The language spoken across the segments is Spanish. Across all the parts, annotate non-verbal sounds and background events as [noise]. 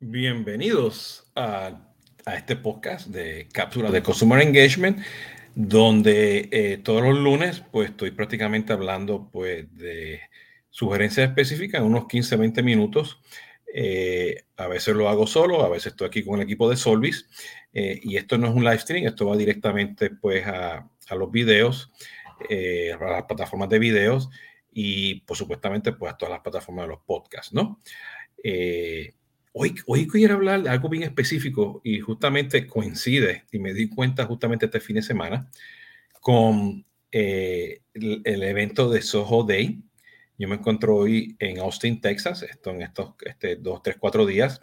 Bienvenidos a, este podcast de cápsula de Consumer Engagement, donde eh, todos los lunes pues estoy prácticamente hablando pues de sugerencias específicas unos 15, 20 minutos. Eh, a veces lo hago solo, a veces estoy aquí con el equipo de Solvis. Eh, y esto no es un live stream, esto va directamente pues a, a los videos, a las plataformas de videos y por supuestamente pues a todas las plataformas de los podcasts, ¿no? Hoy, hoy quiero hablar de algo bien específico y justamente coincide, y me di cuenta justamente este fin de semana, con eh, el, evento de Soho Day. Yo me encuentro hoy en Austin, Texas, esto en estos este, dos, tres, cuatro días,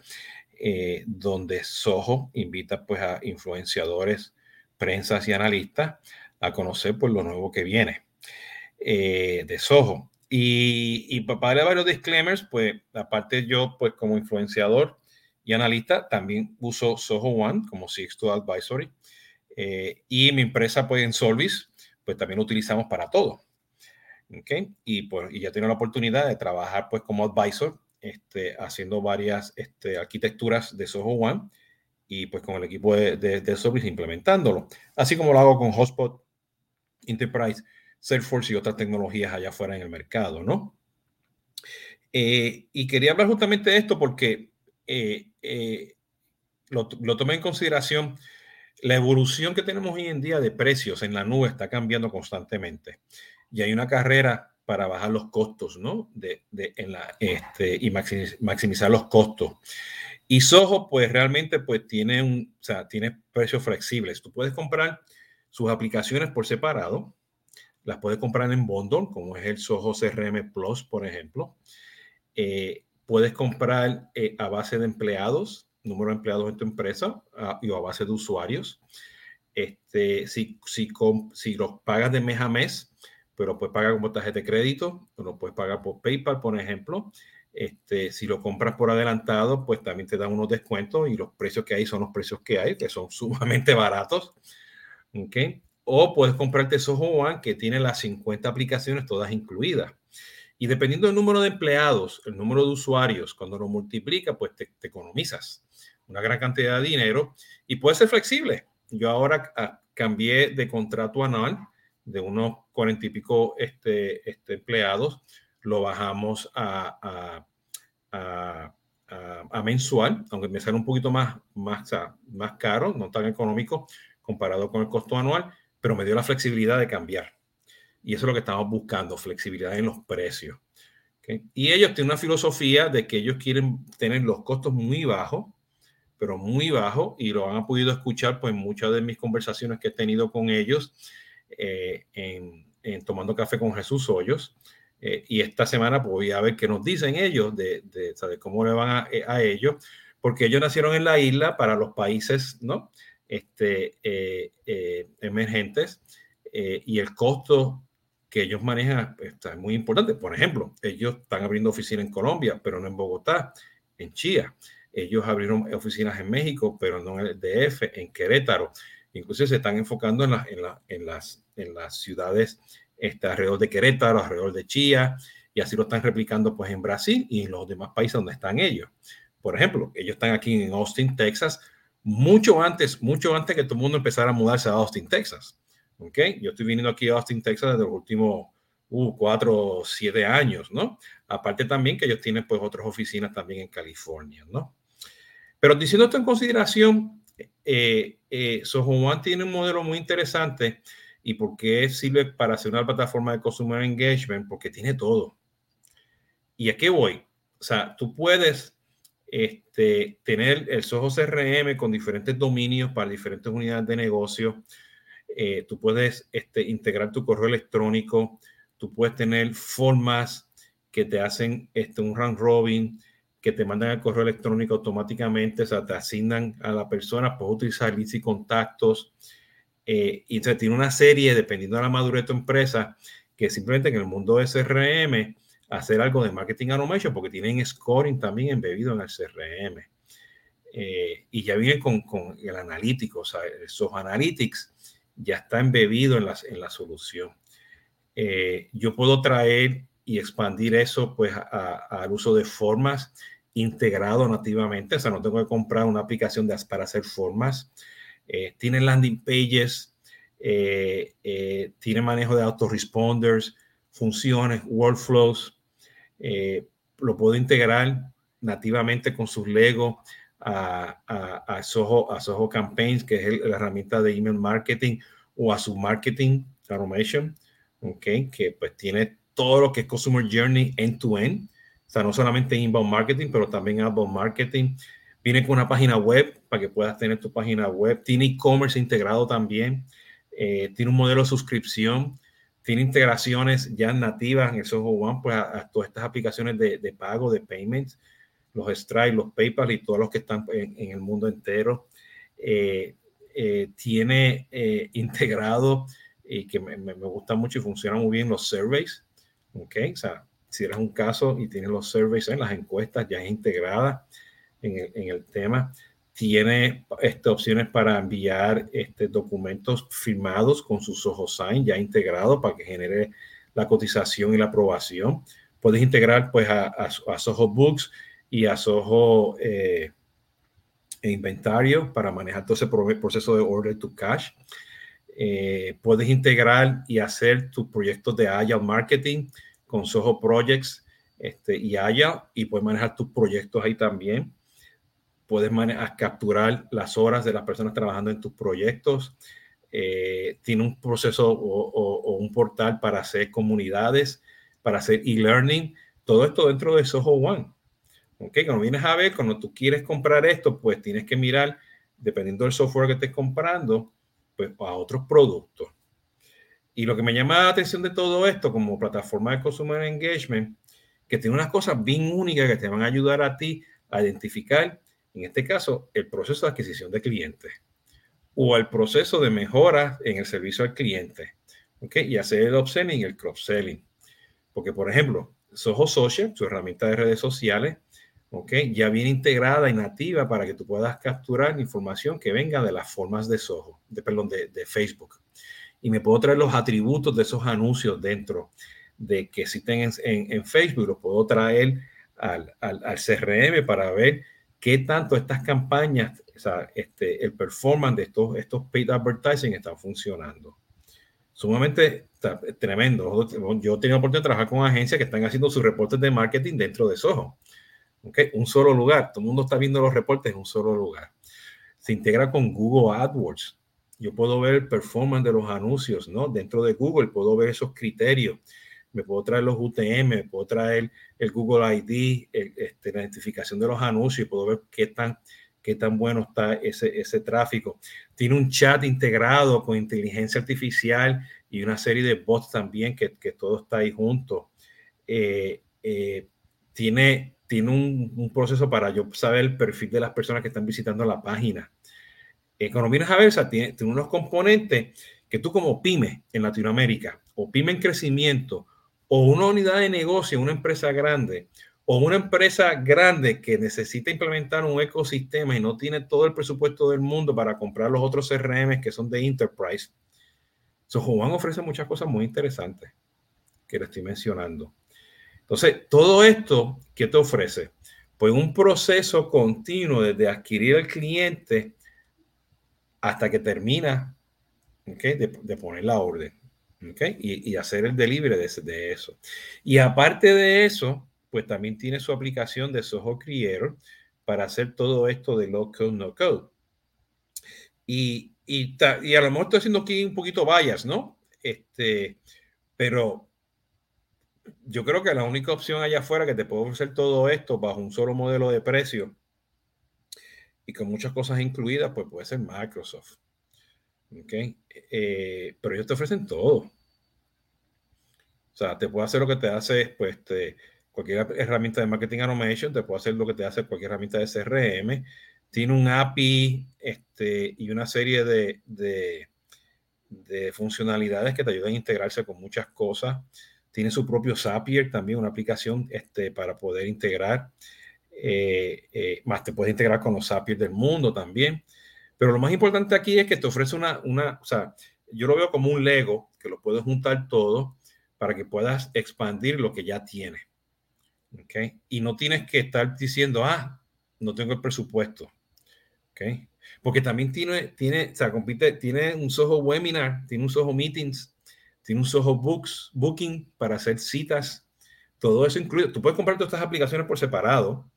eh, donde Soho invita pues, a influenciadores, prensas y analistas a conocer pues, lo nuevo que viene eh, de Soho. Y, y para darle varios disclaimers, pues aparte yo, pues como influenciador y analista, también uso Soho One como Sixto Advisory. Eh, y mi empresa, pues en Solvis, pues también lo utilizamos para todo. ¿okay? Y, pues, y ya tengo la oportunidad de trabajar pues como advisor, este, haciendo varias este, arquitecturas de Soho One y pues con el equipo de, de, de Solvis implementándolo. Así como lo hago con Hotspot Enterprise Salesforce y otras tecnologías allá afuera en el mercado, ¿no? Eh, y quería hablar justamente de esto porque eh, eh, lo, lo, tomé en consideración. La evolución que tenemos hoy en día de precios en la nube está cambiando constantemente y hay una carrera para bajar los costos, ¿no? De, de en la, este, y maximizar los costos. Y Soho, pues realmente, pues tiene un, o sea, tiene precios flexibles. Tú puedes comprar sus aplicaciones por separado las puedes comprar en bundle, como es el Soho CRM Plus, por ejemplo. Eh, puedes comprar eh, a base de empleados, número de empleados en tu empresa y a base de usuarios. Este, si, si, si los pagas de mes a mes, pero puedes pagar como tarjeta de crédito, o lo puedes pagar por PayPal, por ejemplo. Este, si lo compras por adelantado, pues también te dan unos descuentos y los precios que hay son los precios que hay, que son [laughs] sumamente baratos. ¿okay? O puedes comprarte Soho One que tiene las 50 aplicaciones todas incluidas. Y dependiendo del número de empleados, el número de usuarios, cuando lo multiplica, pues te, economizas una gran cantidad de dinero y puede ser flexible. Yo ahora ah, cambié de contrato anual de unos cuarenta y pico este, este, empleados, lo bajamos a, a, a, mensual, aunque me sale un poquito más, más, más caro, no tan económico comparado con el costo anual, pero me dio la flexibilidad de cambiar. Y eso es lo que estamos buscando, flexibilidad en los precios. Y ellos tienen una filosofía de que ellos quieren tener los costos muy bajos, pero muy bajos, y lo han podido escuchar pues, en muchas de mis conversaciones que he tenido con ellos eh, en, Tomando Café con Jesús Hoyos. Eh, y esta semana pues, voy a ver qué nos dicen ellos de, de, cómo le van a, a, ellos, porque ellos nacieron en la isla para los países, ¿no? Este, eh, eh, emergentes eh, y el costo que ellos manejan está es muy importante. Por ejemplo, ellos están abriendo oficinas en Colombia, pero no en Bogotá, en Chía. Ellos abrieron oficinas en México, pero no en el DF, en Querétaro. Incluso se están enfocando en, en, en, las, en las ciudades este, alrededor de Querétaro, alrededor de Chía, y así lo están replicando pues en Brasil y en los demás países donde están ellos. Por ejemplo, ellos están aquí en Austin, Texas, mucho antes, mucho antes que todo el mundo empezara a mudarse a Austin, Texas. ¿Ok? Yo estoy viniendo aquí a Austin, Texas desde los últimos uh, cuatro siete años, ¿no? Aparte también que ellos tienen pues otras oficinas también en California, ¿no? Pero diciendo esto en consideración, eh, eh, Soho One tiene un modelo muy interesante y por qué sirve para hacer una plataforma de Consumer Engagement, porque tiene todo. ¿Y a qué voy? O sea, tú puedes este, tener el Soho CRM con diferentes dominios para diferentes unidades de negocio. Eh, tú puedes este, integrar tu correo electrónico, tú puedes tener formas que te hacen este, un round robin, que te mandan el correo electrónico automáticamente, o sea, te asignan a la persona, puedes utilizar leads y contactos. Eh, y tiene una serie, dependiendo de la madurez de tu empresa, que simplemente en el mundo de CRM hacer algo de marketing automation porque tienen scoring también embebido en el CRM. Eh, y ya viene con, con, el analítico, o sea, esos analytics ya está embebido en la, en la solución. Eh, yo puedo traer y expandir eso pues al uso de formas integrado nativamente, o sea, no tengo que comprar una aplicación para hacer formas. Eh, tiene landing pages, tiene manejo de autoresponders, funciones, workflows. Lo puedo integrar nativamente con sus Lego a, a, a, Soho, a Soho Campaigns, que es la herramienta de email marketing, o a su marketing automation, okay, que pues tiene todo lo que es Customer Journey end-to-end. O sea, no solamente inbound marketing, pero también outbound marketing. Viene con una página web para que puedas tener tu página web. Tiene e-commerce integrado también. Eh, tiene un modelo de suscripción. Tiene integraciones ya nativas en el Soho One, pues a, todas estas aplicaciones de, de, pago, de payments, los Stripe, los PayPal y todos los que están en, en el mundo entero. Eh, eh, tiene integrado y que me, me, gusta mucho y funciona muy bien los surveys. ¿ok? O sea, si eres un caso y tienes los surveys en las encuestas ya integradas en el, en el tema, tiene este, opciones para enviar este, documentos firmados con sus ojos sign ya integrados para que genere la cotización y la aprobación. Puedes integrar pues a, a, Soho Books y a Soho eh, Inventario para manejar todo ese proceso de order to cash. Eh, puedes integrar y hacer tus proyectos de Agile Marketing con Soho Projects este, y Haya y puedes manejar tus proyectos ahí también. Puedes capturar las horas de las personas trabajando en tus proyectos. Eh, tiene un proceso o, un portal para hacer comunidades, para hacer e-learning. Todo esto dentro de Soho One. ¿Ok? Cuando vienes a ver, cuando tú quieres comprar esto, pues tienes que mirar, dependiendo del software que estés comprando, pues a otros productos. Y lo que me llama la atención de todo esto como plataforma de Consumer Engagement, que tiene unas cosas bien únicas que te van a ayudar a ti a identificar, en este caso, el proceso de adquisición de clientes o el proceso de mejora en el servicio al cliente. ¿ok? Y hacer el upselling y el cross-selling. Porque, por ejemplo, Soho Social, su herramienta de redes sociales, ¿ok? ya viene integrada y nativa para que tú puedas capturar información que venga de las formas de Soho, de, perdón, de, de Facebook y me puedo traer los atributos de esos anuncios dentro de que existen en, en, Facebook, los puedo traer al, al, al, CRM para ver qué tanto estas campañas, o sea, este, el performance de estos, estos paid advertising están funcionando. Sumamente tremendo. Yo he tenido la oportunidad de trabajar con agencias que están haciendo sus reportes de marketing dentro de Soho. ¿Okay? Un solo lugar. Todo el mundo está viendo los reportes en un solo lugar. Se integra con Google AdWords yo puedo ver el performance de los anuncios, ¿no? Dentro de Google puedo ver esos criterios. Me puedo traer los UTM, me puedo traer el Google ID, este, la identificación de los anuncios puedo ver qué tan, qué tan bueno está ese, ese tráfico. Tiene un chat integrado con inteligencia artificial y una serie de bots también que, que todo está ahí junto. Eh, eh, tiene, tiene un, proceso para yo saber el perfil de las personas que están visitando la página Economía Javersa tiene unos componentes que tú como pyme en Latinoamérica o pyme en crecimiento o una unidad de negocio, una empresa grande o una empresa grande que necesita implementar un ecosistema y no tiene todo el presupuesto del mundo para comprar los otros CRM que son de enterprise. So, Juan ofrece muchas cosas muy interesantes que le estoy mencionando. Entonces, todo esto, ¿qué te ofrece? Pues un proceso continuo desde adquirir al cliente hasta que termina de, poner la orden ¿okay? y, hacer el delivery de, de, eso. Y aparte de eso, pues también tiene su aplicación de Soho Creator para hacer todo esto de low code, no code. Y, y, y a lo mejor estoy haciendo aquí un poquito vallas, ¿no? Este, pero yo creo que la única opción allá afuera que te puede ofrecer todo esto bajo un solo modelo de precio y con muchas cosas incluidas, pues puede ser Microsoft. ¿Ok? Eh, pero ellos te ofrecen todo. O sea, te puede hacer lo que te hace pues, te, cualquier herramienta de marketing automation, te puede hacer lo que te hace cualquier herramienta de CRM. Tiene un API este, y una serie de, de, de funcionalidades que te ayudan a integrarse con muchas cosas. Tiene su propio Zapier, también una aplicación este, para poder integrar eh, eh, más te puedes integrar con los APIs del mundo también. Pero lo más importante aquí es que te ofrece una, una, o sea, yo lo veo como un Lego que lo puedes juntar todo para que puedas expandir lo que ya tiene. ¿okay? Y no tienes que estar diciendo, ah, no tengo el presupuesto. ¿okay? Porque también tiene, tiene, o sea, compite, tiene un Soho Webinar, tiene un Soho Meetings, tiene un Soho Books, Booking para hacer citas. Todo eso incluye. Tú puedes comprar todas estas aplicaciones por separado.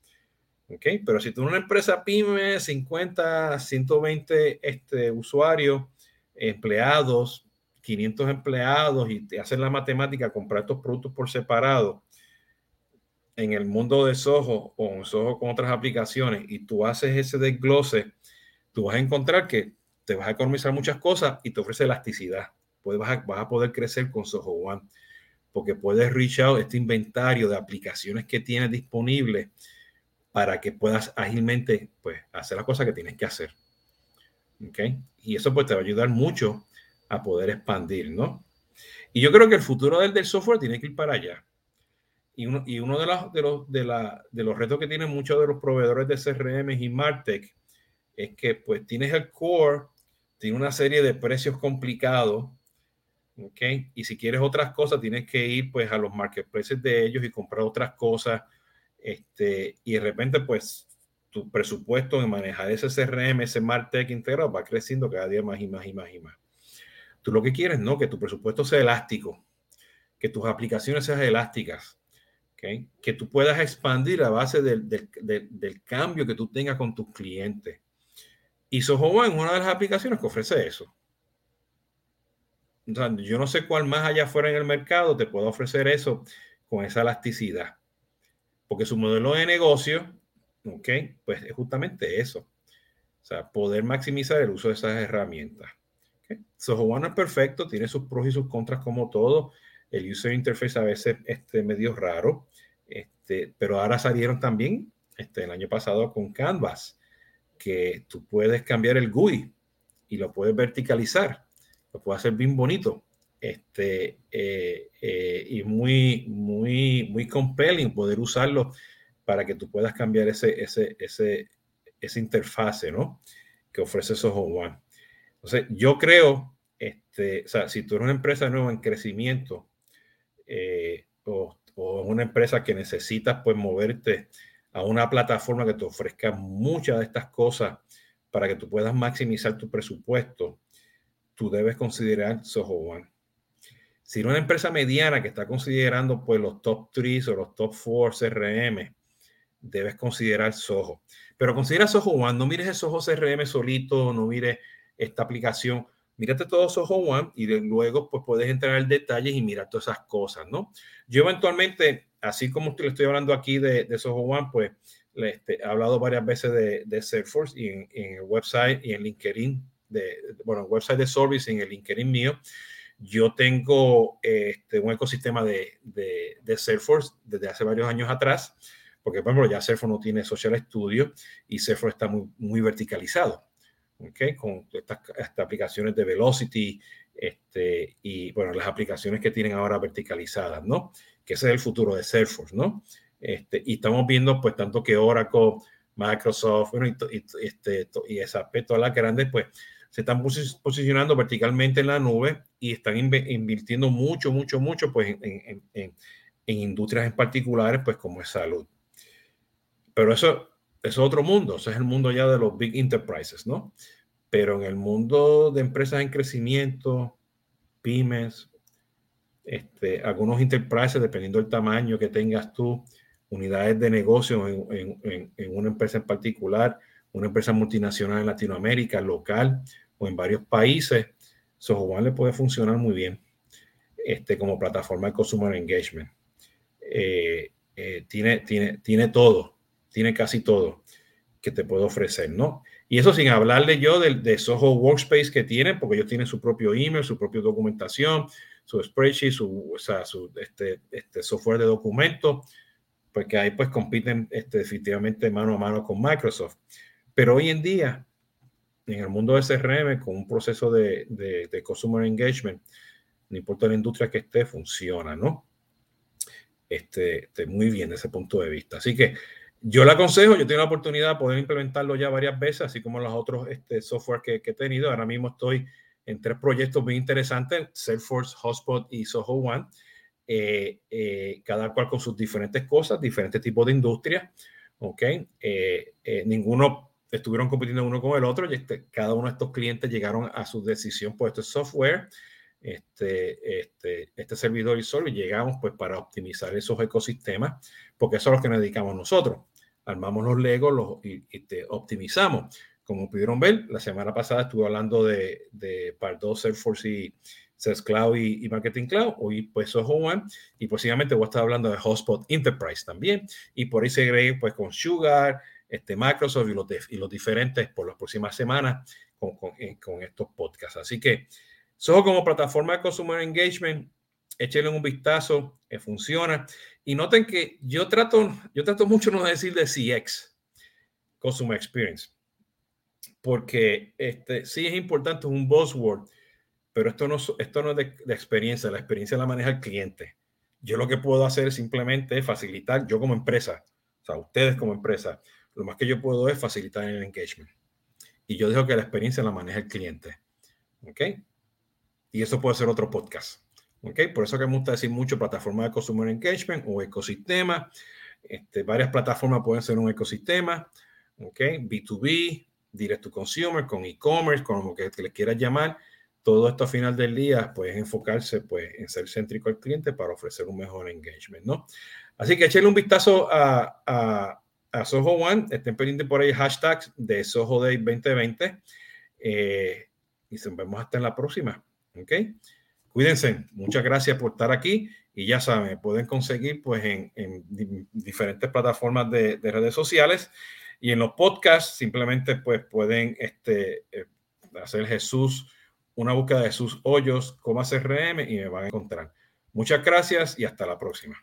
¿Ok? Pero si tú eres una empresa pyme, 50, 120 este, usuarios, empleados, 500 empleados y te hacen la matemática, comprar estos productos por separado en el mundo de Soho o en Soho con otras aplicaciones y tú haces ese desglose, tú vas a encontrar que te vas a economizar muchas cosas y te ofrece elasticidad. Puedes, vas, a, vas a poder crecer con Soho One porque puedes reach out este inventario de aplicaciones que tienes disponibles para que puedas ágilmente pues, hacer las cosas que tienes que hacer. ¿Okay? Y eso pues te va a ayudar mucho a poder expandir, ¿no? Y yo creo que el futuro del, software tiene que ir para allá. Y uno, y uno de, los, de, los, de, la, de los retos que tienen muchos de los proveedores de CRM y Martech es que pues tienes el core, tiene una serie de precios complicados, ¿ok? Y si quieres otras cosas, tienes que ir pues a los marketplaces de ellos y comprar otras cosas, este, y de repente pues tu presupuesto en manejar ese CRM, ese Martech integrado va creciendo cada día más y más y más y más. Tú lo que quieres, ¿no? Que tu presupuesto sea elástico, que tus aplicaciones sean elásticas, que tú puedas expandir a base del, del, del, cambio que tú tengas con tus clientes. Y Soho es una de las aplicaciones que ofrece eso. O yo no sé cuál más allá afuera en el mercado te puede ofrecer eso con esa elasticidad. Porque su modelo de negocio, ¿ok? Pues es justamente eso. O sea, poder maximizar el uso de esas herramientas. Soho One es perfecto, tiene sus pros y sus contras como todo. El user interface a veces este, medio raro, este, pero ahora salieron también este, el año pasado con Canvas, que tú puedes cambiar el GUI y lo puedes verticalizar, lo puedes hacer bien bonito. Este, eh, eh, y muy, muy, compelling poder usarlo para que tú puedas cambiar ese, ese, ese, esa interfase, ¿no? Que ofrece Soho One. Entonces, yo creo, este, o sea, si tú eres una empresa nueva en crecimiento eh, o, o, una empresa que necesitas pues moverte a una plataforma que te ofrezca muchas de estas cosas para que tú puedas maximizar tu presupuesto, tú debes considerar Soho One. Si eres una empresa mediana que está considerando pues los top 3 o los top 4 CRM, debes considerar Soho. Pero considera Soho One, no mires el Soho CRM solito, no mires esta aplicación. Mírate todo Soho One y luego pues puedes entrar en detalles y mirar todas esas cosas, ¿no? Yo eventualmente, así como le estoy hablando aquí de, de Soho One, pues este, he hablado varias veces de, de Salesforce y en, en, el website y en LinkedIn, de, bueno, website de Service y en el LinkedIn mío. Yo tengo este, un ecosistema de, de, Salesforce desde hace varios años atrás, porque por ejemplo ya Salesforce no tiene Social Studio y Salesforce está muy, muy verticalizado. ¿okay? con estas, estas, aplicaciones de Velocity este, y bueno, las aplicaciones que tienen ahora verticalizadas, ¿no? Que ese es el futuro de Salesforce, ¿no? Este, y estamos viendo pues tanto que Oracle, Microsoft, bueno, y, y, este, y SAP, todas las grandes, pues se están posicionando verticalmente en la nube y están invirtiendo mucho, mucho, mucho pues en, en, en, industrias en particulares, pues como es salud. Pero eso es otro mundo, ese es el mundo ya de los big enterprises, ¿no? Pero en el mundo de empresas en crecimiento, pymes, este, algunos enterprises, dependiendo del tamaño que tengas tú, unidades de negocio en, en, en, una empresa en particular, una empresa multinacional en Latinoamérica, local o en varios países, Soho One le puede funcionar muy bien este, como plataforma de Consumer Engagement. Eh, eh, tiene, tiene, tiene todo tiene casi todo que te puedo ofrecer, ¿no? Y eso sin hablarle yo de, de Soho Workspace que tiene, porque ellos tienen su propio email, su propia documentación, su spreadsheet, su, o sea, su este, este software de documentos, porque ahí pues compiten este, definitivamente mano a mano con Microsoft. Pero hoy en día, en el mundo de CRM, con un proceso de, de, de Consumer Engagement, no importa la industria que esté, funciona, ¿no? Este, este, muy bien desde ese punto de vista. Así que yo le aconsejo, yo tengo la oportunidad de poder implementarlo ya varias veces, así como los otros este, software que, que, he tenido. Ahora mismo estoy en tres proyectos muy interesantes, Salesforce, Hotspot y Soho One. eh, eh, cada cual con sus diferentes cosas, diferentes tipos de industrias, ¿ok? ninguno estuvieron compitiendo uno con el otro y este, cada uno de estos clientes llegaron a su decisión por este software, este, este, este servidor y solo y llegamos pues para optimizar esos ecosistemas, porque eso es lo que nos dedicamos nosotros. Armamos los Legos los, y, optimizamos. Como pudieron ver, la semana pasada estuve hablando de, de Pardo, Salesforce y Sales Cloud y, Marketing Cloud. Hoy pues Soho One y posiblemente voy a estar hablando de Hotspot Enterprise también. Y por ahí seguiré pues con Sugar, este, Microsoft y los, y los diferentes por las próximas semanas con, con, eh, con, estos podcasts. Así que Soho como plataforma de Consumer Engagement, échenle un vistazo, que funciona. Y noten que yo trato, yo trato mucho no decir de CX, Consumer Experience, porque este, sí es importante, es un buzzword, pero esto no, esto no es de, de, experiencia, la experiencia la maneja el cliente. Yo lo que puedo hacer es simplemente facilitar, yo como empresa, o sea, ustedes como empresa, lo más que yo puedo es facilitar el engagement. Y yo dejo que la experiencia la maneja el cliente. ¿Ok? Y eso puede ser otro podcast. ¿Ok? Por eso que me gusta decir mucho plataforma de Consumer Engagement o ecosistema. Este, varias plataformas pueden ser un ecosistema. ¿Ok? B2B, Direct to Consumer, con e-commerce, con lo que, le quieras llamar. Todo esto a final del día, pues enfocarse pues, en ser céntrico al cliente para ofrecer un mejor engagement, ¿no? Así que echenle un vistazo a a Soho One. Estén pendientes por ahí hashtags de Soho Day 2020. Eh, y nos vemos hasta en la próxima. ¿Ok? Cuídense. Muchas gracias por estar aquí. Y ya saben, pueden conseguir pues en, diferentes plataformas de, redes sociales y en los podcasts simplemente pues pueden este, eh, hacer Jesús, una búsqueda de sus hoyos como CRM y me van a encontrar. Muchas gracias y hasta la próxima.